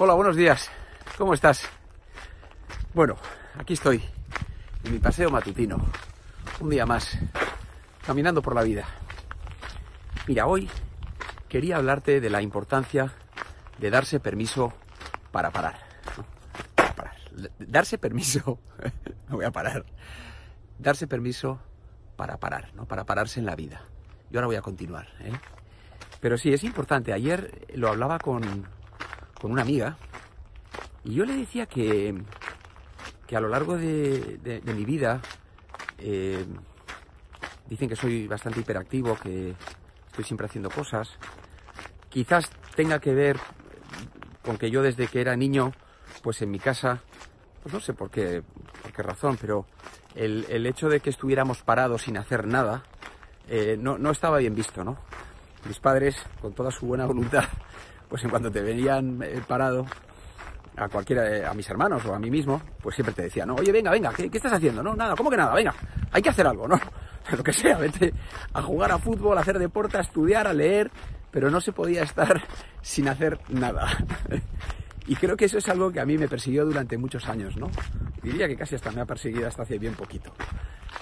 Hola, buenos días. ¿Cómo estás? Bueno, aquí estoy, en mi paseo matutino. Un día más, caminando por la vida. Mira, hoy quería hablarte de la importancia de darse permiso para parar. Para parar. Darse permiso, no voy a parar. Darse permiso para parar, ¿no? Para pararse en la vida. Y ahora voy a continuar, ¿eh? Pero sí, es importante. Ayer lo hablaba con, con una amiga y yo le decía que, que a lo largo de, de- mi vida eh, dicen que soy bastante hiperactivo, que estoy siempre haciendo cosas. Quizás tenga que ver con que yo desde que era niño, pues en mi casa, pues no sé por qué, por qué razón, pero el, el hecho de que estuviéramos parados sin hacer nada, eh, no, no estaba bien visto, ¿no? Mis padres, con toda su buena voluntad, pues en cuanto te veían eh, parado, a cualquiera, a mis hermanos o a mí mismo, pues siempre te decía, no, oye, venga, venga, ¿qué, estás haciendo? No, nada, ¿cómo que nada? Venga, hay que hacer algo, ¿no? Lo que sea, vete a jugar a fútbol, a hacer deporte, a estudiar, a leer, pero no se podía estar sin hacer nada. Y creo que eso es algo que a mí me persiguió durante muchos años, ¿no? Diría que casi hasta me ha perseguido hasta hace bien poquito.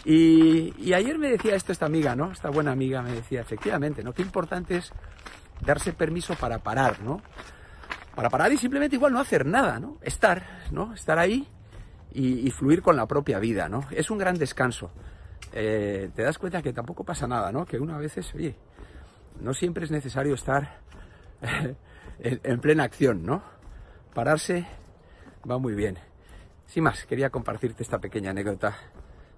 Y ayer me decía esto esta amiga, ¿no? Esta buena amiga me decía, efectivamente, ¿no? Qué importante es darse permiso para parar, ¿no? Para parar y simplemente igual no hacer nada, ¿no? Estar, ¿no? Estar ahí y, fluir con la propia vida, ¿no? Es un gran descanso. Eh, te das cuenta que tampoco pasa nada, ¿no? Que una veces, oye, no siempre es necesario estar en, en plena acción, ¿no? Pararse va muy bien. Sin más, quería compartirte esta pequeña anécdota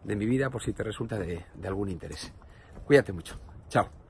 de mi vida por si te resulta de algún interés. Cuídate mucho. Chao.